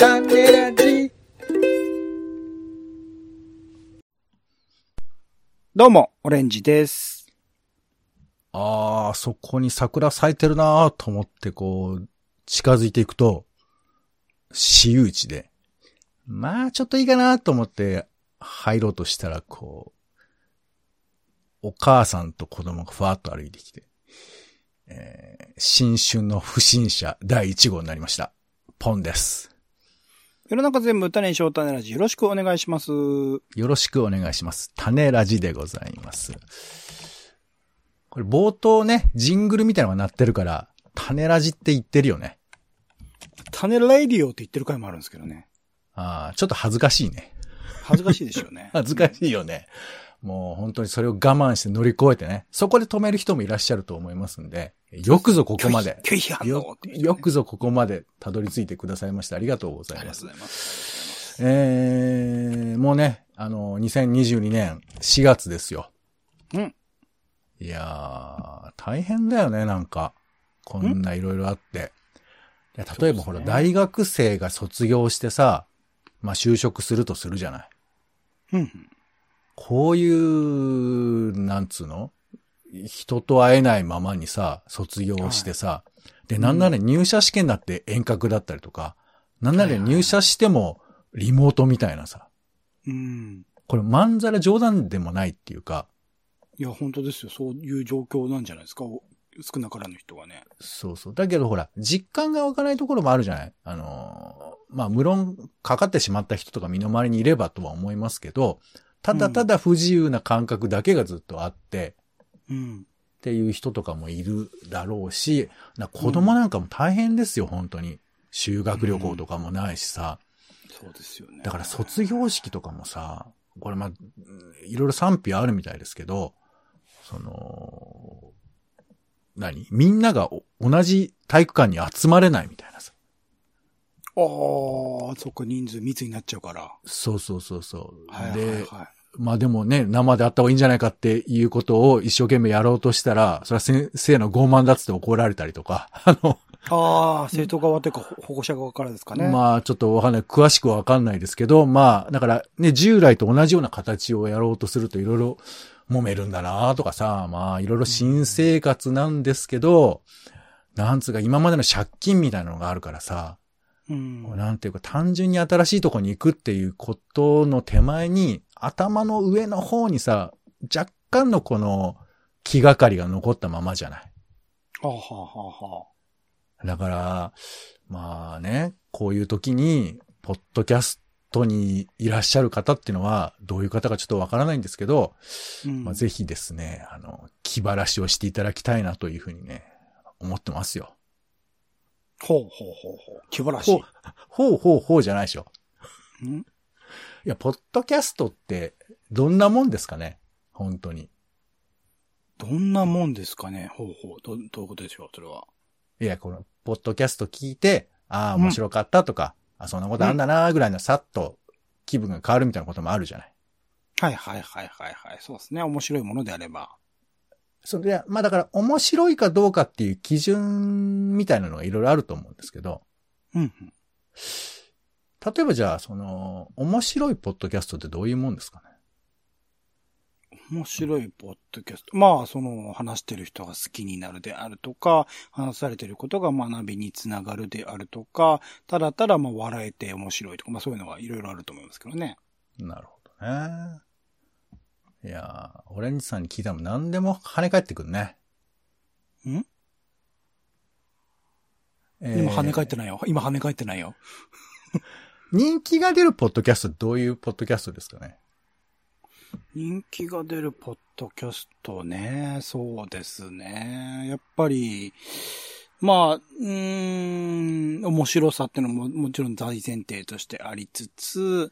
種ラジ。どうも、オレンジです。ああ、そこに桜咲いてるなーと思ってこう、近づいていくと、私有地で、まあちょっといいかなと思って入ろうとしたら、こう、お母さんと子供がふわっと歩いてきて、えー新春の不審者第1号になりました。ポンです。世の中全部種にしよう種ラジ。よろしくお願いします。よろしくお願いします。種ラジでございます。これ冒頭ね、ジングルみたいなのが鳴ってるから、種ラジって言ってるよね。種レイディオって言ってる回もあるんですけどね。ああ、ちょっと恥ずかしいね。恥ずかしいでしょうね。恥ずかしいよね。もう本当にそれを我慢して乗り越えてね。そこで止める人もいらっしゃると思いますんで、よくぞここまで。拒否拒否よよくぞここまでたどり着いてくださいましてありがとうございますありがとう。ございます。えー、もうね、あの、2022年4月ですよ。うん。いやー、大変だよね、なんか。こんないろいろあって。いや例えばほら、大学生が卒業してさ、まあ就職するとするじゃない。うん。こういう、なんつうの？人と会えないままにさ、卒業してさ、で、なんなら入社試験だって遠隔だったりとか、なんなら入社してもリモートみたいなさ、うん。これまんざら冗談でもないっていうか、いや、本当ですよ。そういう状況なんじゃないですか。お少なからぬ人がね。そうそう。だけどほら、実感が湧かないところもあるじゃない？あのーまあ、無論、かかってしまった人とか身の回りにいればとは思いますけど、ただただ不自由な感覚だけがずっとあって、うん。っていう人とかもいるだろうし、な子供なんかも大変ですよ、本当に。修学旅行とかもないしさ。そうですよね。だから卒業式とかもさ、これまあ、うんいろいろ賛否あるみたいですけど、その、何？みんながお同じ体育館に集まれないみたいなさ。ああ、そっか、人数密になっちゃうから。そうそうそうそう。はいはいで、はい。まあでもね、生であった方がいいんじゃないかっていうことを一生懸命やろうとしたら、それは先生の傲慢だっつって怒られたりとか、あの、ああ、生徒側というかほ保護者側からですかね。まあ、ちょっとわかんない。詳しくはわかんないですけど、まあ、だからね、従来と同じような形をやろうとするといろいろ揉めるんだなとかさ、まあ、いろいろ新生活なんですけど、なんつうか今までの借金みたいなのがあるからさ、うん。なんていうか単純に新しいとこに行くっていうことの手前に、頭の上の方にさ、若干のこの気がかりが残ったままじゃない？はあ、はあはあはあ、だから、まあね、こういう時に、ポッドキャストにいらっしゃる方っていうのは、どういう方かちょっとわからないんですけど、うんまあ、ぜひですね、あの、気晴らしをしていただきたいなというふうにね、思ってますよ。ほうほうほうほう。気晴らしい。ほうほうほうじゃないでしょ。ん？いや、ポッドキャストって、どんなもんですかね？本当に。どんなもんですかね？ほうほう。ど、どういうことでしょう？それは。いや、この、ポッドキャスト聞いて、ああ、うん面白かったとか、あ、そんなことあんだな、ぐらいのさっと気分が変わるみたいなこともあるじゃない。はいはいはいはいはい。そうですね。面白いものであれば。それは、まあだから面白いかどうかっていう基準みたいなのがいろいろあると思うんですけど、うんうん。例えばじゃあ、その、面白いポッドキャストってどういうもんですかね？面白いポッドキャスト。まあ、その、話してる人が好きになるであるとか、話されてることが学びにつながるであるとか、ただただまあ笑えて面白いとか、まあそういうのがいろいろあると思いますけどね。なるほどね。いやー、オレンジさんに聞いたの何でも跳ね返ってくるね。ん？えー今跳ね返ってないよ。今跳ね返ってないよ。人気が出るポッドキャストどういうポッドキャストですかね？人気が出るポッドキャストね。そうですね。やっぱり、まあ、うん、面白さってのももちろん大前提としてありつつ、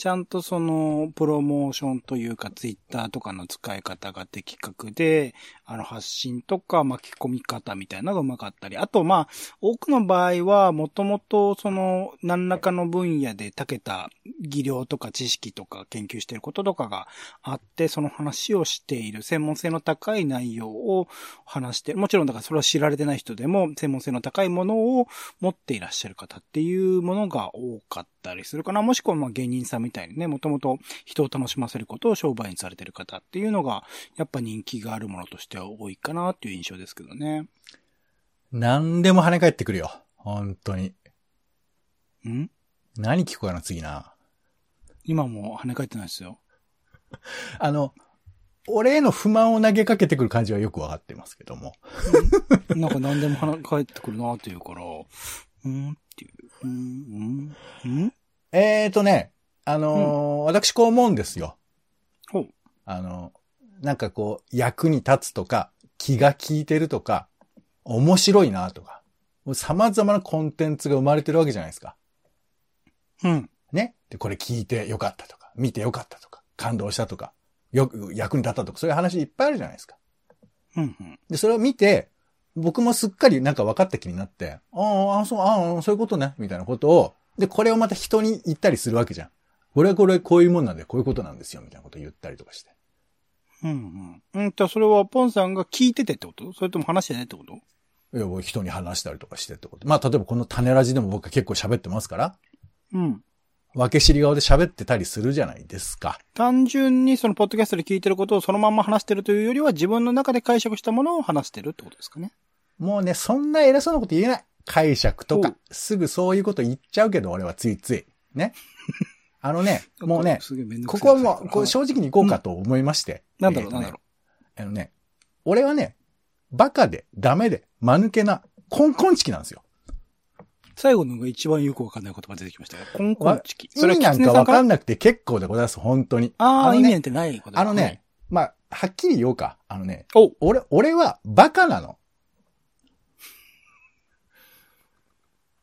ちゃんとその、プロモーションというか、ツイッターとかの使い方が的確で、あの、発信とか巻き込み方みたいなのがうまかったり、あと、まあ、多くの場合は、もともと、その、何らかの分野で長けた技量とか知識とか研究していることとかがあって、その話をしている、専門性の高い内容を話して、もちろんだからそれは知られてない人でも、専門性の高いものを持っていいらっしゃる方っていうものが多かったりするかな。もしくはまあ芸人さんみたいにね、もともと人を楽しませることを商売にされてる方っていうのが、やっぱ人気があるものとしては多いかなっていう印象ですけどね。何でも跳ね返ってくるよ。本当に。ん？何聞こうかな、次な。今も跳ね返ってないですよ。あの、俺への不満を投げかけてくる感じはよくわかってますけども。なんか何でも返ってくるなっていうから、うんっていう。うん、うん、うんえーとね、あのー私こう思うんですよ。ほう。あの、なんかこう、役に立つとか、気が利いてるとか、面白いなとか、様々なコンテンツが生まれてるわけじゃないですか。うん。ね？で、これ聞いてよかったとか、見てよかったとか、感動したとか、よく役に立ったとか、そういう話いっぱいあるじゃないですか。うん、うん。で、それを見て、僕もすっかりなんか分かった気になって、ああ、あそう、ああ、そういうことね、みたいなことを、で、これをまた人に言ったりするわけじゃん。これはこれ、こういうもんなんで、こういうことなんですよ、みたいなことを言ったりとかして。うん、うん。うんと、それはポンさんが聞いててってこと？それとも話してないってこと？いや、僕人に話したりとかしてってこと。まあ、例えばこの種ラジでも僕は結構喋ってますから、うん。分け知り顔で喋ってたりするじゃないですか。単純にそのポッドキャストで聞いてることをそのまんま話してるというよりは自分の中で解釈したものを話してるってことですかね。もうね、そんな偉そうなこと言えない。解釈とかすぐそういうこと言っちゃうけど、俺はついつい。ね。あのね、もうね、ここはもう、こう正直に行こうかと思いまして。なんだろう、なんだろあのね、俺はね、バカで、ダメで、間抜けな、コンコンチキなんですよ。う。最後のが一番よくわかんない言葉出てきましたよ。コンコンチキ。意味なんかわかんなくて結構でございます、本当に。ああ、のね意味なんてないことあのね、。まあ、はっきり言おうか。あのね、俺、俺はバカなの。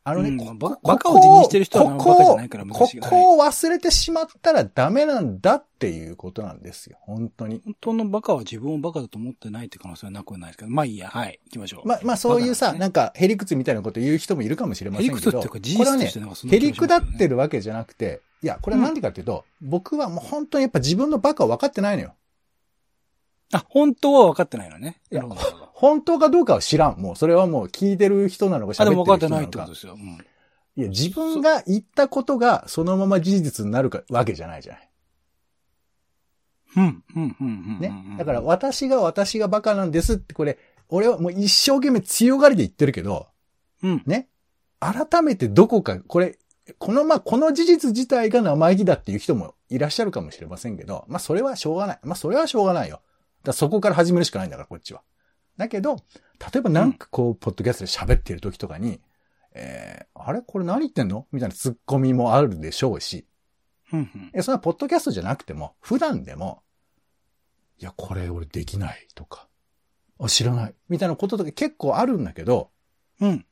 あのね、うんバカを自認してる人はここバカじゃないからここを忘れてしまったらダメなんだっていうことなんですよ。本当に。本当のバカは自分をバカだと思ってないって可能性はなくはないですけど。まあいいや、はい。行きましょう。まあ、まあそういうさ、ねなんか、ヘリクツみたいなこと言う人もいるかもしれませんけど。ヘリクツっていうか事実これはねとしてなんかそんなヘリ気がしますよねクだってるわけじゃなくて、いや、これはなんでかっていうと、僕はもう本当にやっぱ自分のバカを分かってないのよ。あ、本当は分かってないのね。いや本当かどうかは知らん。もう、それはもう聞いてる人なのかあ、でも分かってないってこと。ですよ。うん。いや、自分が言ったことがそのまま事実になるかわけじゃないじゃない。うん、うん、うん、うん。ねうん。だから、私が私がバカなんですってこれ、俺はもう一生懸命強がりで言ってるけど、うん。ね？改めてどこか、これ、この、まあ、この事実自体が生意気だっていう人もいらっしゃるかもしれませんけど、まあ、それはしょうがない。まあ、それはしょうがないよ。だからそこから始めるしかないんだから、こっちは。だけど、例えばなんかこう、ポッドキャストで喋ってる時とかに、えー、あれこれ何言ってんの？みたいなツッコミもあるでしょうし、うん、うん。え、そんなポッドキャストじゃなくても、普段でも、いや、これ俺できないとか、あ、知らない。みたいなこととか結構あるんだけど、うん。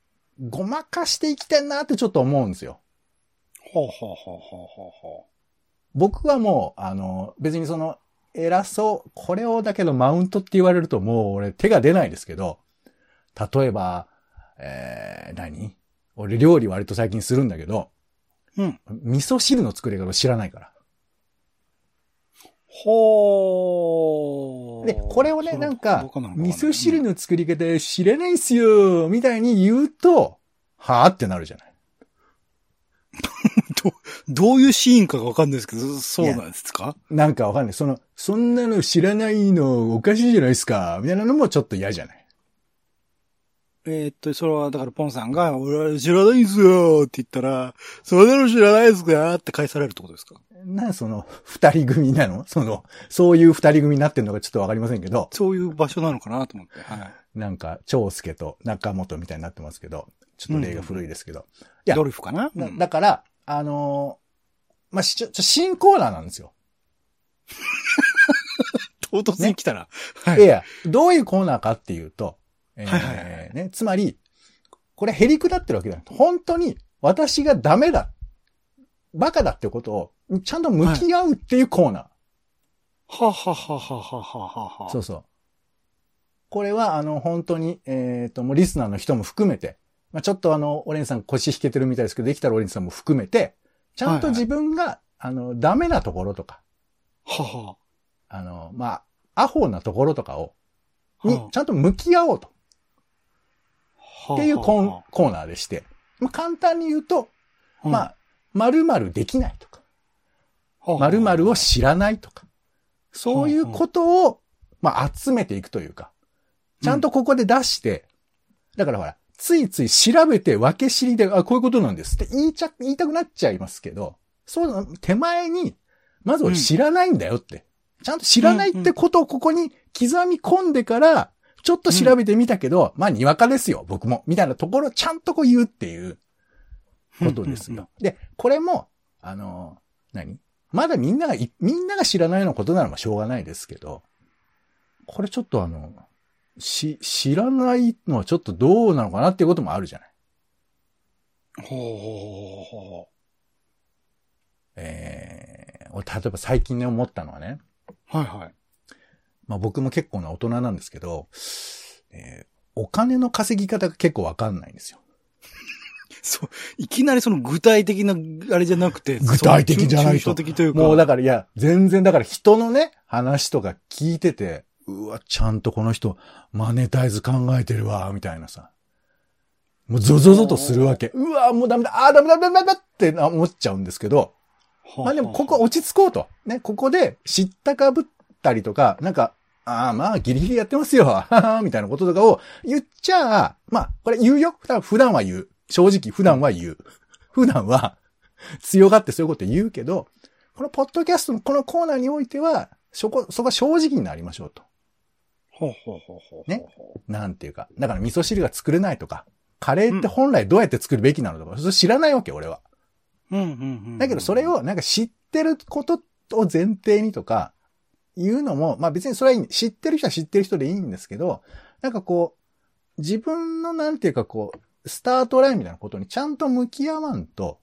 ごまかして生きてんなってちょっと思うんですよ。ほうほうほうほうほうほ僕はもう、あの、別にその、偉そう、これをだけどマウントって言われるともう俺手が出ないですけど、例えば、えー、何？俺料理割と最近するんだけど、う。うん。味噌汁の作り方知らないから。ほー。で、これをね、なんか味噌汁の作り方知らないっすよ、みたいに言うと、はぁってなるじゃない。どういうシーンかがわかんないですけど、そうなんですか？なんかわかんない。その、そんなの知らないのおかしいじゃないですか、みたいなのもちょっと嫌じゃない？えーっと、それは、だから、ポンさんが、俺は知らないんすよって言ったら、それなの知らないですかって返されるってことですか？なんその、二人組なの？その、そういう二人組になってるのかちょっとわかりませんけど、そういう場所なのかなと思って。はい。なんか、長介と中本みたいになってますけど、ちょっと例が古いですけど。うん、いや、ドリフかな？だだから、あのー、まあ、しちょ、新コーナーなんですよ。唐突に来たら。ね、はい。いや、どういうコーナーかっていうと、えー、ね、つまり、これへりくだってるわけじゃない。本当に私がダメだ、バカだってことを、ちゃんと向き合うっていうコーナー。は、はははははははそうそう。これは、あの、本当に、えっ、ー、と、もうリスナーの人も含めて、まあ、ちょっとあの、オレンさん腰引けてるみたいですけど、できたらオレンさんも含めて、ちゃんと自分が、あの、ダメなところとか、はは。あの、まあ、アホなところとかを、には、ちゃんと向き合おうと。はっていうコンはコーナーでして。まあ、簡単に言うと、うんまあ、〇〇できないとか、はあ〇〇を知らないとか、そういうことを、まあ、集めていくというか、ちゃんとここで出して、だからほら、ついつい調べて分け知りで、あ、こういうことなんですって言いちゃ、言いたくなっちゃいますけど、そうな、手前に、まず俺知らないんだよって。ちゃんと知らないってことをここに刻み込んでから、ちょっと調べてみたけど、まあ、にわかですよ、僕も。みたいなところをちゃんとこう言うっていうことですよ。で、これも、あの、何？まだみんながい、みんなが知らないようなことならまあしょうがないですけど、これちょっとあの、し、知らないのはちょっとどうなのかなっていうこともあるじゃない。ほうほうほうほえー、俺例えば最近ね思ったのはね、うはいはい。まあ僕も結構な大人なんですけど、えーお金の稼ぎ方が結構わかんないんですよ。そう、いきなりその具体的な、あれじゃなくて、具体的じゃないとその抽象的というか。もうだから、いや、全然だから人のね、話とか聞いてて、うわ、ちゃんとこの人、マネタイズ考えてるわ、みたいなさ。もうゾゾゾとするわけ。うわ、もうダメだ、あーダメだ、ダメだ、ダメだって思っちゃうんですけど、はあ、まあでもここ落ち着こうと。ね、ここで知ったかぶったりとか、なんか、ああ、まあ、ギリギリやってますよ。みたいなこととかを言っちゃ、まあ、これ言うよ。普段普段は言う。正直、普段は言う。普段は、強がってそういうこと言うけど、このポッドキャストのこのコーナーにおいては、そこ、そこは正直になりましょうと。ほうほうほうほう。ね。なんていうか。だから味噌汁が作れないとか、カレーって本来どうやって作るべきなのとか、それ知らないわけ、俺は。うんうんうん。だけどそれをなんか知ってることを前提にとか、言うのも、まあ別にそれはいい。知ってる人は知ってる人でいいんですけど、なんかこう、自分のなんていうかこう、スタートラインみたいなことにちゃんと向き合わんと、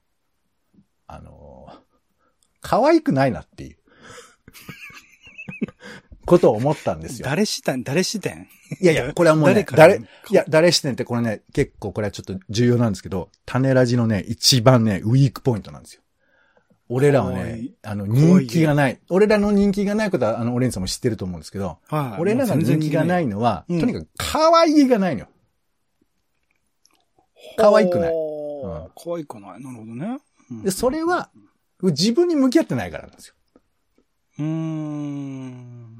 あのー可愛くないなっていう、ことを思ったんですよ。誰視点誰視点？いやいや、これはもうね、誰いや、誰視点ってこれね、結構これはちょっと重要なんですけど、種ラジのね、一番ね、ウィークポイントなんですよ。俺らはねあの、人気がない。俺らの人気がないことは、あの、オレンジさんも知ってると思うんですけど、はい。俺らが人気がないいのは、うんとにかく可愛げがないのよ。可愛くないほうんう可愛くない。なるほどね。うんで、それは、自分に向き合ってないからなんですよ。うーん。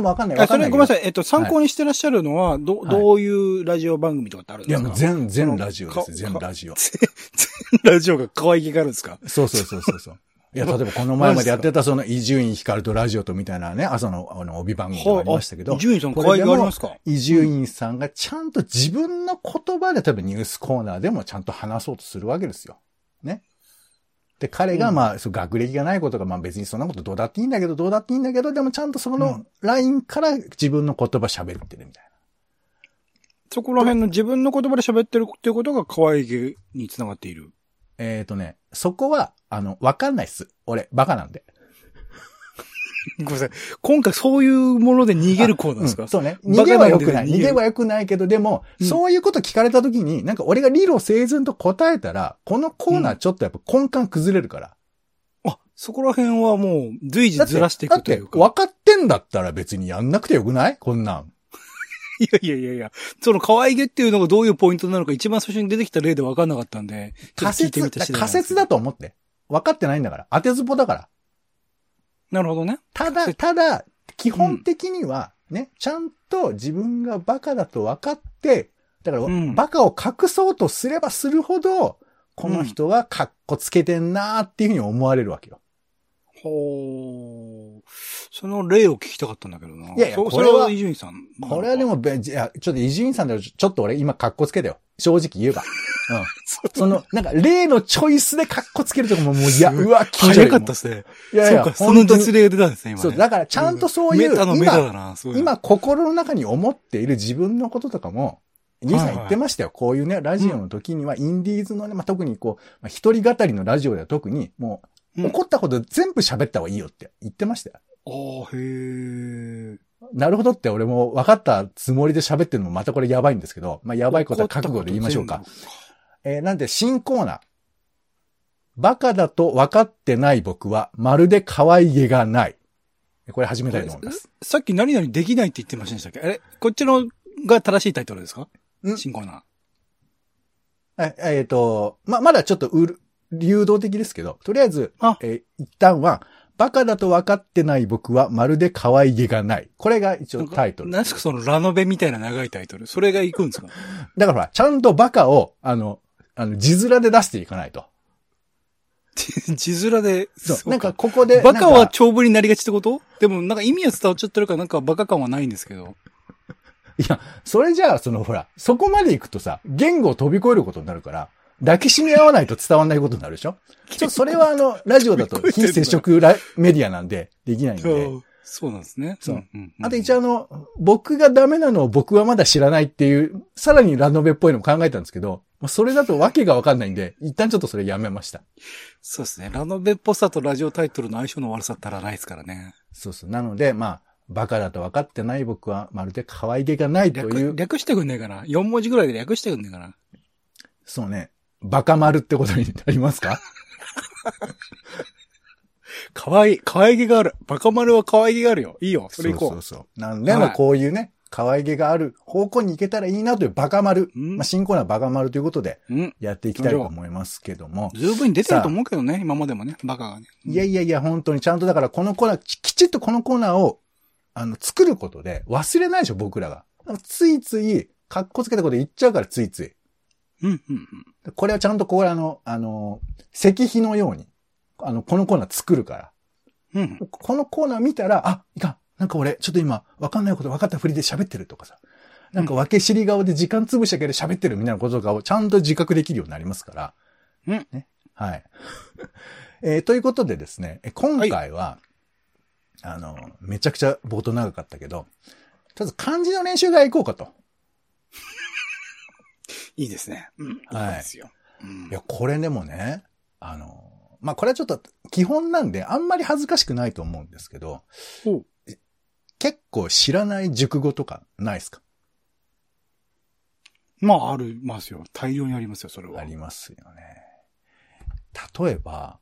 まあ、わかんない。あ、わかんないごめんなさい。えっと、参考にしてらっしゃるのは、ど、はいどういうラジオ番組とかってあるんいや、ですか？もう全、全ラジオです全ラジオ。ラジオが可愛げがあるんですか？そうそうそうそうそう。いや、例えばこの前までやってたその伊集院光とラジオとみたいなね、朝のあの帯番組がありましたけど伊、集院さん可愛げがありますか？伊集院さんがちゃんと自分の言葉で例えばニュースコーナーでもちゃんと話そうとするわけですよ。ね。で、彼がまあ、そう学歴がないことがまあ別にそんなことどうだっていいんだけど、どうだっていいんだけど、でもちゃんとそのラインから自分の言葉喋ってるみたいな。そこら辺の自分の言葉で喋ってるっていうことが可愛げにつながっている。えっ、とね、そこは、あの、わかんないっす。俺、バカなんで。ごめんなさい。今回そういうもので逃げるコーナーですか、うんそうね。逃げは良くない。逃げは良くないけど、でも、うんそういうこと聞かれたときに、なんか俺が理路整然と答えたら、このコーナーちょっとやっぱ根幹崩れるから。あ、そこら辺はもう随時ずらしていくというか。だって分かってんだったら別にやんなくてよくない？こんなん。いやいやいやいや。その可愛げっていうのがどういうポイントなのか一番最初に出てきた例で分かんなかったんで、仮説、仮説だと思って。分かってないんだから。当てずっぽだから。なるほどね。ただ、せただ、基本的には、ね、ちゃんと自分がバカだと分かって、だから、うんバカを隠そうとすればするほど、この人はカッコつけてんなーっていうふうに思われるわけよ。ほー。その例を聞きたかったんだけどな。いやいやそこれは伊集院さん。これはでもべ、じゃあちょっと伊集院さんでちょっと俺今カッコつけたよ。正直言えば。うん。その、なんか例のチョイスでカッコつけるとかももう、いや、うわ、気持ち悪早かったですね。いやいや、その実例が出たんですね、今ね。そう、だからちゃんとそういう、メタのメタだ今、な、そういうの今心の中に思っている自分のこととかも、兄さん言ってましたよ。こういうね、ラジオの時には、インディーズのね、まあ、特にこう、まあ、一人語りのラジオでは特に、もう、うん怒ったこと全部喋った方がいいよって言ってましたよ。ああ、へえ。なるほどって俺も分かったつもりで喋ってるのもまたこれやばいんですけど、まあ、やばいことは覚悟で言いましょうか。えーなんで新コーナー。バカだと分かってない僕は、まるで可愛げがない。これ始めたいと思います。さっき何々できないって言ってませんでしたっけ？あれ？こっちのが正しいタイトルですか？ん新コーナー。ええっ、と、ま、まだちょっとうる、流動的ですけど、とりあえずあ、えー一旦は、バカだと分かってない僕はまるで可愛げがない。これが一応タイトル。何ですかそのラノベみたいな長いタイトル。それがいくんですか？だからほら、ちゃんとバカを、あの、あの、字面で出していかないと。字面で。そう。なんか、ここで。バカは長文になりがちってこと？でもなんか意味は伝わっちゃってるからなんかバカ感はないんですけど。いや、それじゃあ、そのほら、そこまで行くとさ、言語を飛び越えることになるから、抱きしめ合わないと伝わんないことになるでしょ？ちょ、それはあの、ラジオだと非接触ラメディアなんで、できないんで。そうなんですね。そうあと一応あの、僕がダメなのを僕はまだ知らないっていう、さらにラノベっぽいのも考えたんですけど、それだとわけがわかんないんで、一旦ちょっとそれやめました。そうですね。ラノベっぽさとラジオタイトルの相性の悪さったらないですからね。そうそう。なので、まあ、バカだと分かってない僕はまるで可愛げがないとい略、う、略してくんねえかな ?4 文字ぐらいで略してくんねえかなそうね、バカ丸ってことになりますか？かわいい。可愛げがある。バカ丸は可愛げがあるよ。いいよ。それ行こう。そうそうそう。なんで、はいまあこういうね、可愛げがある方向に行けたらいいなというバカ丸。うんまあ新コーナーバカ丸ということでうん。やっていきたいと思いますけども。十分に出てると思うけどね。今までもね。バカがね。いやいやいや、本当にちゃんとだからこのコーナー、ききちっとこのコーナーを、あの、作ることで忘れないでしょ、僕らが。ついつい、格好つけたこと言っちゃうから、ついつい。うん、うん、うん。これはちゃんとこれあの、あの、石碑のように、あの、このコーナー作るから。うん。このコーナー見たら、あ、いかん。なんか俺、ちょっと今、わかんないこと分かったふりで喋ってるとかさ。なんか分け知り顔で時間潰したけど喋ってるみたいなこととかをちゃんと自覚できるようになりますから。うん。ね。はい。えーということでですね、え今回は、あの、めちゃくちゃ冒頭長かったけど、とりあえず漢字の練習が行こうかと。いいですね。うん。はいいですよ。うんいや、これでもね、あの、まあ、これはちょっと基本なんで、あんまり恥ずかしくないと思うんですけど結構知らない熟語とかないですか？まあ、ありますよ。大量にありますよ、それは。ありますよね。例えば、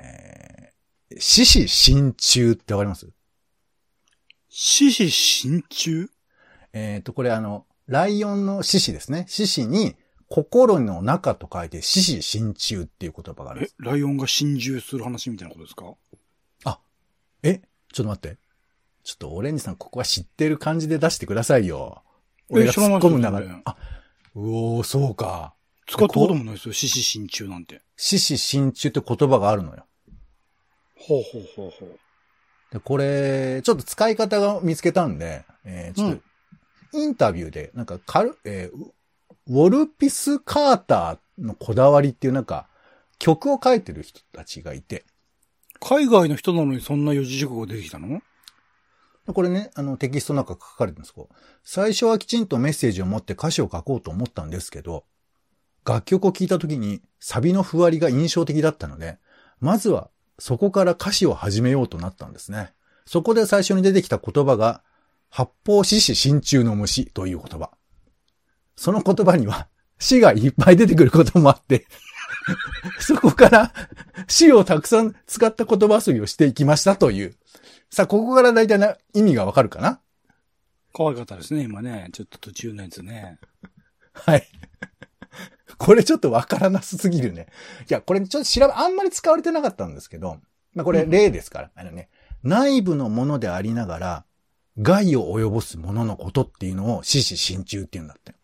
えー、獅子心中ってわかります？獅子心中えっ、と、これあの、ライオンの獅子ですね。獅子に、心の中と書いて、獅子心中っていう言葉があるんでえす。、ライオンが心中する話みたいなことですか？えちょっと待って。ちょっとオレンジさん、ここは知ってる感じで出してくださいよ。俺が突っ込む流れ。あ、うおー、そうか。使ったこともないですよ、獅子心中なんて。獅子心中って言葉があるのよ。ほうほうほうほう。で、これ、ちょっと使い方が見つけたんで、えーちょっと、インタビューで、なんか、カル、えーウォルピス・カーターのこだわりっていうなんか、曲を書いてる人たちがいて、海外の人なのにそんな四字熟語出てきたの？これね、あの、テキストの中書かれてるんです。けど、最初はきちんとメッセージを持って歌詞を書こうと思ったんですけど、楽曲を聴いた時にサビのふわりが印象的だったので、まずはそこから歌詞を始めようとなったんですね。そこで最初に出てきた言葉が、八方獅子心中の虫という言葉。その言葉には死がいっぱい出てくることもあって、そこから死をたくさん使った言葉遊びをしていきましたという。さあ、ここから大体な意味がわかるかな？可愛かったですね、今ね。ちょっと途中のやつね。はい。これちょっとわからなすぎるね。いや、これちょっと調べ、あんまり使われてなかったんですけど、まあこれ例ですから、あのね、内部のものでありながら、害を及ぼすもののことっていうのを死死心中っていうんだって。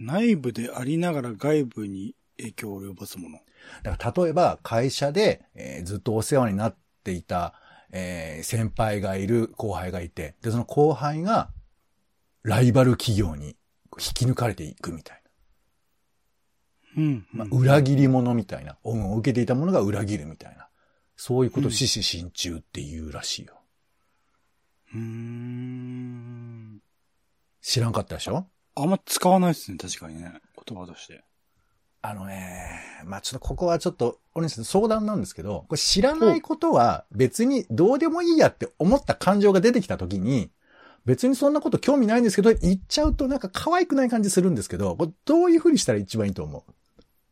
内部でありながら外部に影響を及ぼすもの。だから例えば会社で、えーずっとお世話になっていた、えー先輩がいる後輩がいて、で、その後輩がライバル企業に引き抜かれていくみたいうん。な。まあ、裏切り者みたいな。恩を受けていた者が裏切るみたいな。そういうことを死死心中って言うらしいよ。うーん。知らんかったでしょ？あんま使わないですね、確かにね。言葉として。あのね、まあ、ちょっとここはちょっと、お姉さん相談なんですけど、これ知らないことは別にどうでもいいやって思った感情が出てきたときに、別にそんなこと興味ないんですけど、言っちゃうとなんか可愛くない感じするんですけど、これどういうふうにしたら一番いいと思う？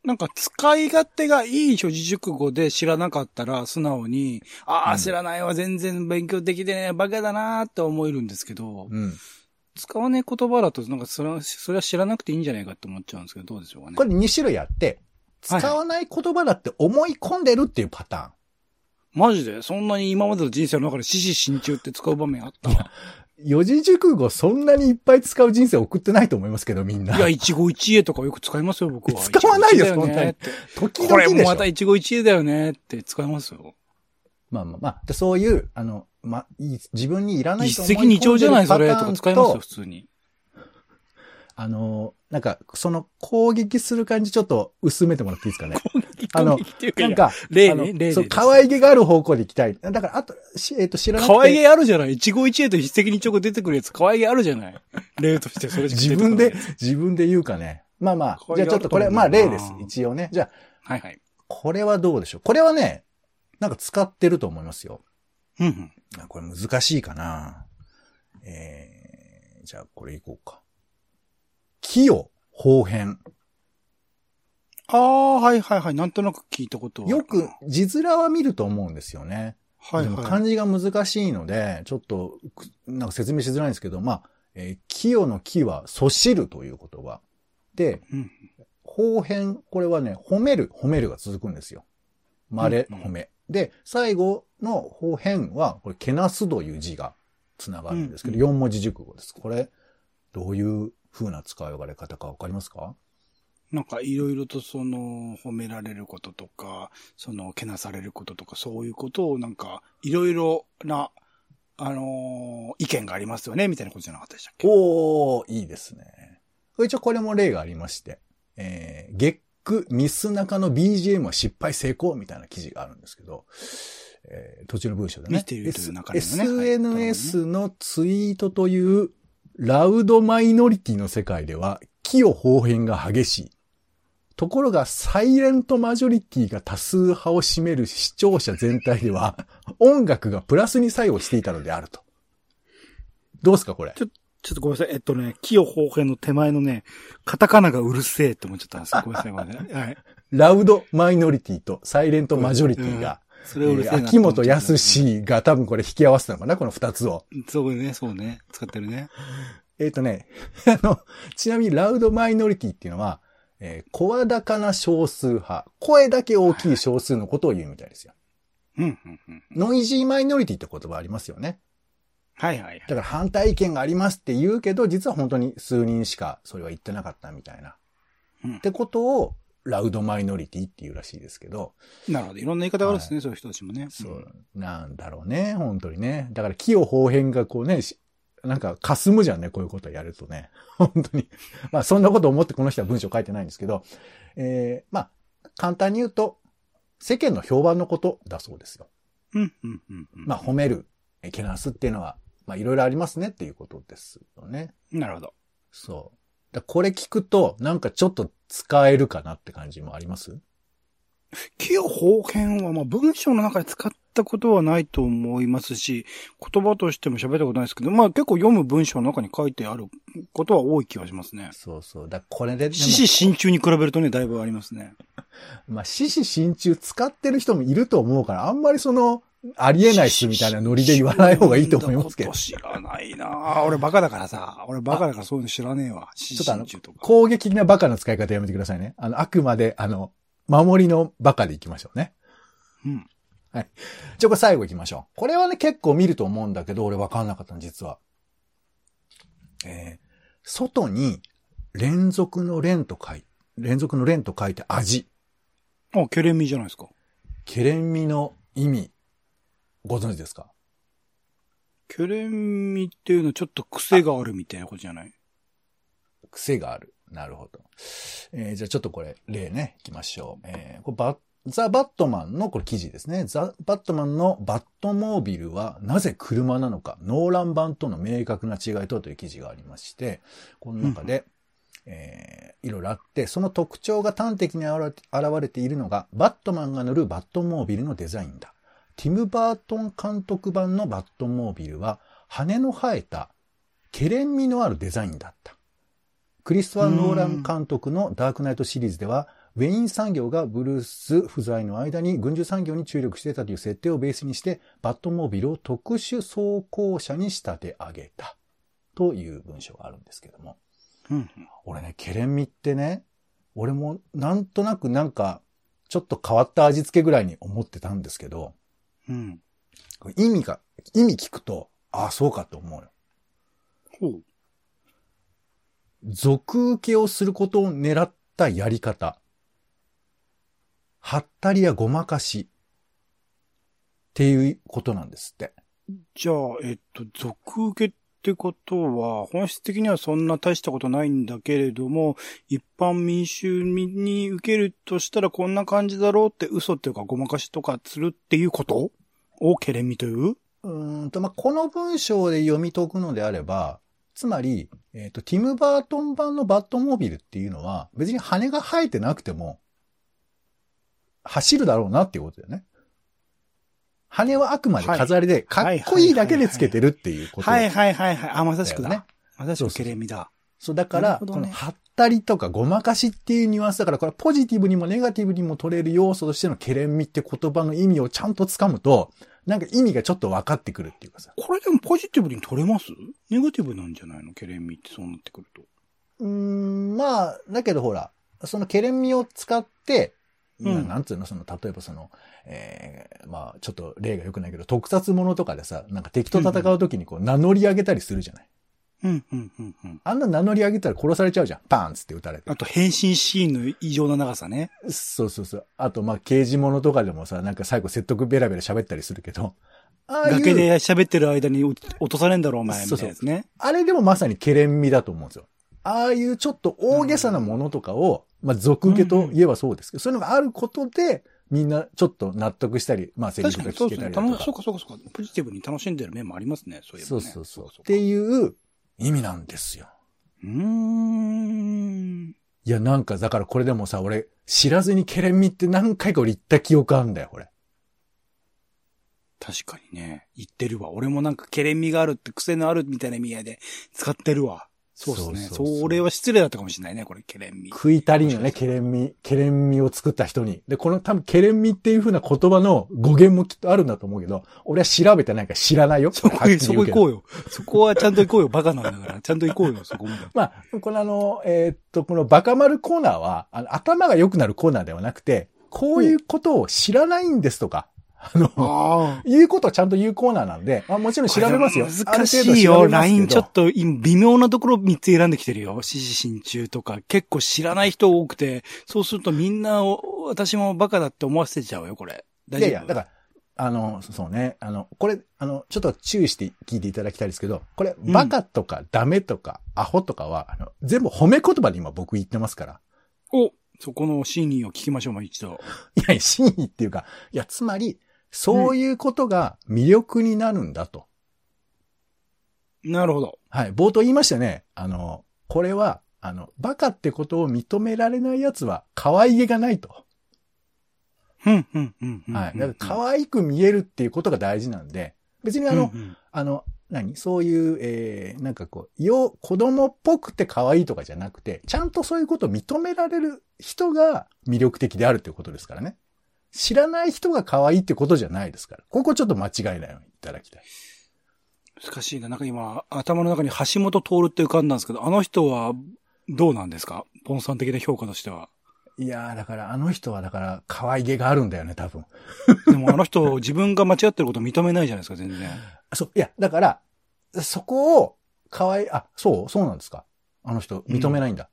なんか使い勝手がいい所持熟語で知らなかったら素直に、ああ、うん知らないわ、全然勉強できてね、バカだなーって思えるんですけど、うん。使わない言葉だと、なんかそれは、それは知らなくていいんじゃないかって思っちゃうんですけど、どうでしょうかね。これ2種類あって、使はいわない言葉だって思い込んでるっていうパターン。マジで？そんなに今までの人生の中で獅子心中って使う場面あったい四字熟語そんなにいっぱい使う人生送ってないと思いますけど、みんな。や、一期一会とかよく使いますよ、僕は。使わないよ一期一会だねって時これ々でしょもまた一期一会だよねって使いますよ。まあまあまあ、でそういう、あの、ま、い自分にいらない一と思い込んでる石二鳥じゃない、それ、パターンとか使いますよ、普通に。あの、なんか、その攻撃する感じちょっと薄めてもらっていいですかね。あの攻撃っていうかなんか、例あのね例でそう、可愛げがある方向で行きたい。だから、あと、しえっ、と、知らなくて。可愛げあるじゃない？一期一会と一石二鳥が出てくるやつ、可愛げあるじゃない？例として、それ自分で自分で言うかね。まあまあ、じゃあちょっとこれ、まあ例です。一応ね。じゃあ、はいはい。これはどうでしょう？これはね、なんか使ってると思いますよ。うんうん。あこれ難しいかな。えー、じゃあこれいこうか。木を方変。ああ、はいはいはい。なんとなく聞いたことはあよく字面は見ると思うんですよね。はいはい。漢字が難しいので、ちょっと、くなんか説明しづらいんですけど、まあ、えー、清の木は、そしるという言葉。で、うん方変、これはね、褒める、褒めるが続くんですよ。まれ、褒め。で、最後の方変は、これ、けなすという字がつながるんですけど、うん4文字熟語です。これ、どういう風な使い分れ方かわかりますか？なんかいろいろとその褒められることとか、そのけなされることとか、そういうことをなんかいろいろな、あのー意見がありますよね、みたいなことじゃなかったでしたっけ？おー、いいですね。一応これも例がありまして、えー、ゲック、ミス中の BGM は失敗成功みたいな記事があるんですけど、えー途中の文章でね。ミステリーという中でのね SNS のツイートというラウドマイノリティの世界では、木を方変が激しい。ところが、サイレントマジョリティが多数派を占める視聴者全体では、音楽がプラスに作用していたのであると。どうですか、これ？ちょっとごめんなさい。えっとね、木を方変の手前のね、カタカナがうるせえって思っちゃったんですよ。ごめんなさい、ごめんなさい。はい。ラウドマイノリティとサイレントマジョリティが、それをうるせええー秋元康が多分これ引き合わせたのかなこの二つを。そうね、そうね。使ってるね。えっ、とね、あの、ちなみにラウドマイノリティっていうのは、えー声高な少数派、声だけ大きい少数のことを言うみたいですよ。うん、うん、うん。ノイジーマイノリティって言葉ありますよね。はいはいはい。だから反対意見がありますって言うけど、実は本当に数人しかそれは言ってなかったみたいな。うんってことを、ラウドマイノリティっていうらしいですけど、なるほど。いろんな言い方があるんですね、そういう人たちもね。そう、なんだろうね、本当にね。だから木を方変がこうね、しなんか霞むじゃんね、こういうことやるとね。本当に。まあそんなこと思ってこの人は文章書いてないんですけど、えー、まあ、簡単に言うと、世間の評判のことだそうですよ。うん、うん、うん。うんまあ褒める、えけなすっていうのは、まあいろいろありますねっていうことですよね。なるほど。そう。だこれ聞くと、なんかちょっと使えるかなって感じもあります？木を方変は、まあ文章の中で使ったことはないと思いますし、言葉としても喋ったことないですけど、まあ結構読む文章の中に書いてあることは多い気がしますね。そうそう。だこれで、でも獅子心中に比べるとね、だいぶありますね。まあ、獅子心中使ってる人もいると思うから、あんまりその、ありえないっすみたいなノリで言わない方がいいと思いますけど。知らないなぁ俺バカだからさ。俺バカだからそういうの知らねえわ。ちょっとあの。攻撃的なバカの使い方やめてくださいね。あの、あくまで、あの、守りのバカでいきましょうね。うん。じゃあこれ最後行きましょう。これはね、結構見ると思うんだけど、俺わかんなかったの、実は。えー、外に連続の連と書い、連続の連と書いて味。あ、ケレンミじゃないですか。ケレン味の意味、ご存知ですか？ケレンミっていうのはちょっと癖があるみたいなことじゃない？癖がある。なるほど。えーじゃあちょっとこれ、例ね、いきましょう。えーこれバッザ・バットマンのこれ記事ですね。ザ・バットマンのバットモービルはなぜ車なのか、ノーラン版との明確な違いとはという記事がありまして、この中で、えーいろいろあって、その特徴が端的に現れているのが、バットマンが乗るバットモービルのデザインだ。ティム・バートン監督版のバットモービルは、羽の生えた、ケレン味のあるデザインだった。クリストファー・ノーラン監督のダークナイトシリーズでは、ウェイン産業がブルース不在の間に軍需産業に注力していたという設定をベースにして、バットモービルを特殊装甲車に仕立て上げた。という文章があるんですけども。うん。俺ね、ケレン味ってね、俺もなんとなくなんか、ちょっと変わった味付けぐらいに思ってたんですけど、うん。意味が、意味聞くと、ああ、そうかと思うよ。ほう。俗受けをすることを狙ったやり方。はったりやごまかし。っていうことなんですって。じゃあ、えっと、俗受けってことは、本質的にはそんな大したことないんだけれども、一般民衆に受けるとしたらこんな感じだろうって嘘っていうかごまかしとかするっていうこと？をケレンミという？うーんと、まあ、この文章で読み解くのであれば、つまり、えっ、と、ティム・バートン版のバットモービルっていうのは、別に羽が生えてなくても、走るだろうなっていうことだよね。羽はあくまで飾りで、かっこいいだけでつけてるっていうことね。はいはいはいはい。あ、まさしくだ。ねまさしくケレンミだ。そう、だから、ねこの、はったりとかごまかしっていうニュアンスだから、これはポジティブにもネガティブにも取れる要素としてのケレン味って言葉の意味をちゃんと掴むと、なんか意味がちょっと分かってくるっていうかさ。これでもポジティブに取れます？ネガティブなんじゃないの？ケレンミってそうなってくると。うーん、まあ、だけどほら、そのケレン味を使って、うんななんつうの、その、例えばその、ええまあ、ちょっと例が良くないけど、特撮ものとかでさ、なんか敵と戦う時にこう名乗り上げたりするじゃない？うん、うん、うん、うん。あんな名乗り上げたら殺されちゃうじゃん。パーンっつって撃たれて。あと変身シーンの異常な長さね。そうそうそう。あと、まあ、刑事物とかでもさ、なんか最後説得ベラベラ喋ったりするけど、ああいう、崖で喋ってる間に落とされんだろお前みたいなやつね。あれでもまさにケレン味だと思うんですよ。ああいうちょっと大げさなものとかを、まあ、俗受けと言えばそうですけど、そういうのがあることで、みんなちょっと納得したり、まあ、セリ確フが聞かにそうですね。けたりだとか。楽しそうかそうかそうか。ポジティブに楽しんでる面もありますね。そういうそうね。そうそう。かっていう意味なんですよ。うーん。いや、なんか、だからこれでもさ、俺、知らずにケレン味って何回か俺言った記憶あんだよ、これ。確かにね。言ってるわ。俺もなんかケレン味があるって癖のあるみたいな意味合いで使ってるわ。そうですね。そうそうそうそれは失礼だったかもしれないね、これ、ケレン味。食い足りんよね、ケレン味。ケレン味を作った人に。で、この多分、ケレン味っていう風な言葉の語源もきっとあるんだと思うけど、俺は調べてないから知らないよ。そこへ、そこ行こう。うよ。そこはちゃんと行こうよ。バカなんだから。ちゃんと行こうよ、そこまで。まあ、このあの、えーっと、このバカ丸コーナーは、あの、頭が良くなるコーナーではなくて、こういうことを知らないんですとか、あの、ああ。いうことをちゃんと言うコーナーなんで、まあ、もちろん調べますよ。難しいよ。LINE ちょっと今微妙なところ3つ選んできてるよ。指示新中とか。結構知らない人多くて、そうするとみんなを私もバカだって思わせちゃうよ、これ。大丈夫？いやいや、だから、あの、そうね、あの、これ、あの、ちょっと注意して聞いていただきたいですけど、これ、うんバカとかダメとかアホとかは、あの、全部褒め言葉で今僕言ってますから。おそこの真意を聞きましょう、もう一度。いや、真意っていうか、いや、つまり、そういうことが魅力になるんだと。なるほど。はい。冒頭言いましたね。あの、これは、あの、バカってことを認められない奴は可愛げがないと。ふん、ふん、ふん。はい。だから可愛く見えるっていうことが大事なんで、別にあの、うんうんあの、何？そういう、えー、なんかこう、よ、子供っぽくて可愛いとかじゃなくて、ちゃんとそういうことを認められる人が魅力的であるっていうことですからね。知らない人が可愛いってことじゃないですから。ここちょっと間違いないようにいただきたい。難しいな。なんか今、頭の中に橋本徹って浮かんだんですけど、あの人はどうなんですか？ポンさん的な評価としては。いやー、だからあの人はだから可愛げがあるんだよね、多分。でもあの人、自分が間違ってることを認めないじゃないですか、全然。そう、いや、だから、そこを可愛い、あ、そうそうなんですかあの人、認めないんだ。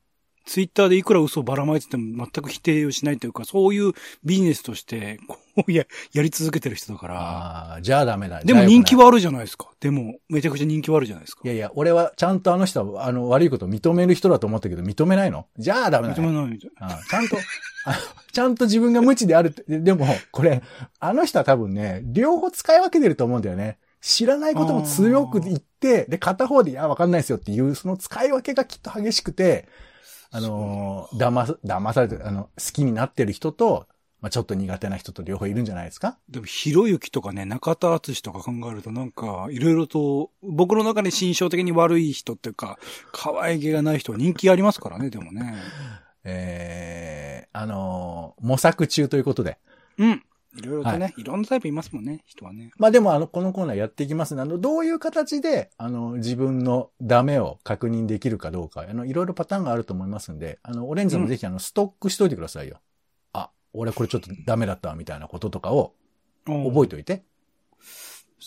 ツイッターでいくら嘘をばらまいてても全く否定をしないというか、そういうビジネスとして、こうや、やり続けてる人だから。ああー、じゃあダメだ。でも人気はあるじゃないですか。でも、めちゃくちゃ人気はあるじゃないですか。いやいや、俺はちゃんとあの人は、あの、悪いことを認める人だと思ったけど、認めないの？じゃあダメだ、ね。認めないみたいな。あちゃんと、あちゃんと自分が無知であるって。ででも、これ、あの人は多分ね、両方使い分けてると思うんだよね。知らないことも強く言って、で、片方で、いや、わかんないですよっていう、その使い分けがきっと激しくて、あのー、騙す、騙されて、あの、好きになってる人と、まあ、ちょっと苦手な人と両方いるんじゃないですか？でも、ひろゆきとかね、中田敦とか考えるとなんか、いろいろと、僕の中で心象的に悪い人っていうか、可愛げがない人は人気ありますからね、でもね。えー、あのー模索中ということで。うん。いろいろとね、い、ろんなタイプいますもんね、人はね。まあでもあの、このコーナーやっていきますので、あの、どういう形で、あの、自分のダメを確認できるかどうか、あの、いろいろパターンがあると思いますんで、あの、オレンジさんもぜひあの、ストックしといてくださいよ。あ、俺これちょっとダメだったわ、みたいなこととかを覚えておいて。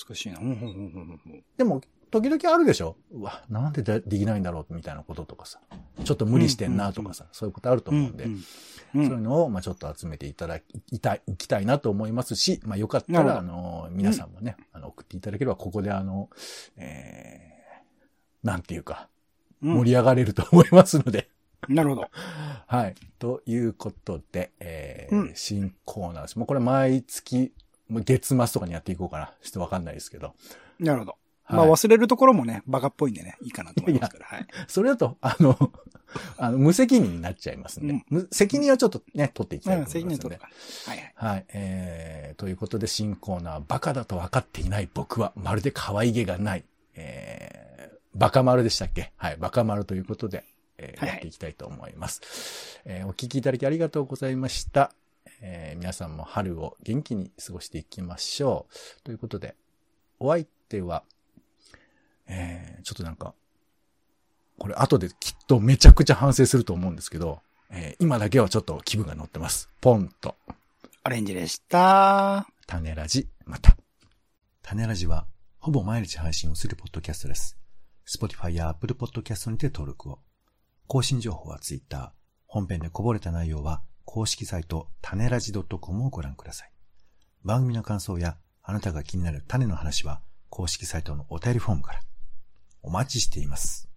難しいな。うんうんうんうんうんでも、時々あるでしょ？うわ、なんででできないんだろうみたいなこととかさ。ちょっと無理してんなとかさ、そういうことあると思うんで、うんうんそういうのを、まあちょっと集めていただきたい、いきたいなと思いますし、まあよかったら、あの、皆さんもね、あの、送っていただければ、ここであの、えー、なんていうか、うん盛り上がれると思いますので、なるほど。はい。ということで、えーうん新コーナーです。もうこれ毎月、もう月末とかにやっていこうかな。ちょっとわかんないですけど。なるほど。はいまあ忘れるところもね、バカっぽいんでね、いいかなと思いますから。はい。それだと、あの、あの、無責任になっちゃいますんで、うん無責任はちょっとね、取っていきたいうん、と思いますので責任取る。か。はいはい。はい。えー、ということで、新コーナー、バカだと分かっていない僕は、まるで可愛げがない。えー、バカ丸でしたっけ？はい。バカ丸ということで、えーやっていきたいと思います。えーお聞きいただきありがとうございました。えー皆さんも春を元気に過ごしていきましょう。ということで、お相手は、えー、ちょっとなんか、これ後できっとめちゃくちゃ反省すると思うんですけど、えー今だけはちょっと気分が乗ってます。ポンと。オレンジでした。種ラジ、また。種ラジは、ほぼ毎日配信をするポッドキャストです。Spotify や Apple Podcast にて登録を。更新情報は Twitter。本編でこぼれた内容は、公式サイト、種ラジ .com をご覧ください。番組の感想や、あなたが気になる種の話は、公式サイトのお便りフォームから。お待ちしています。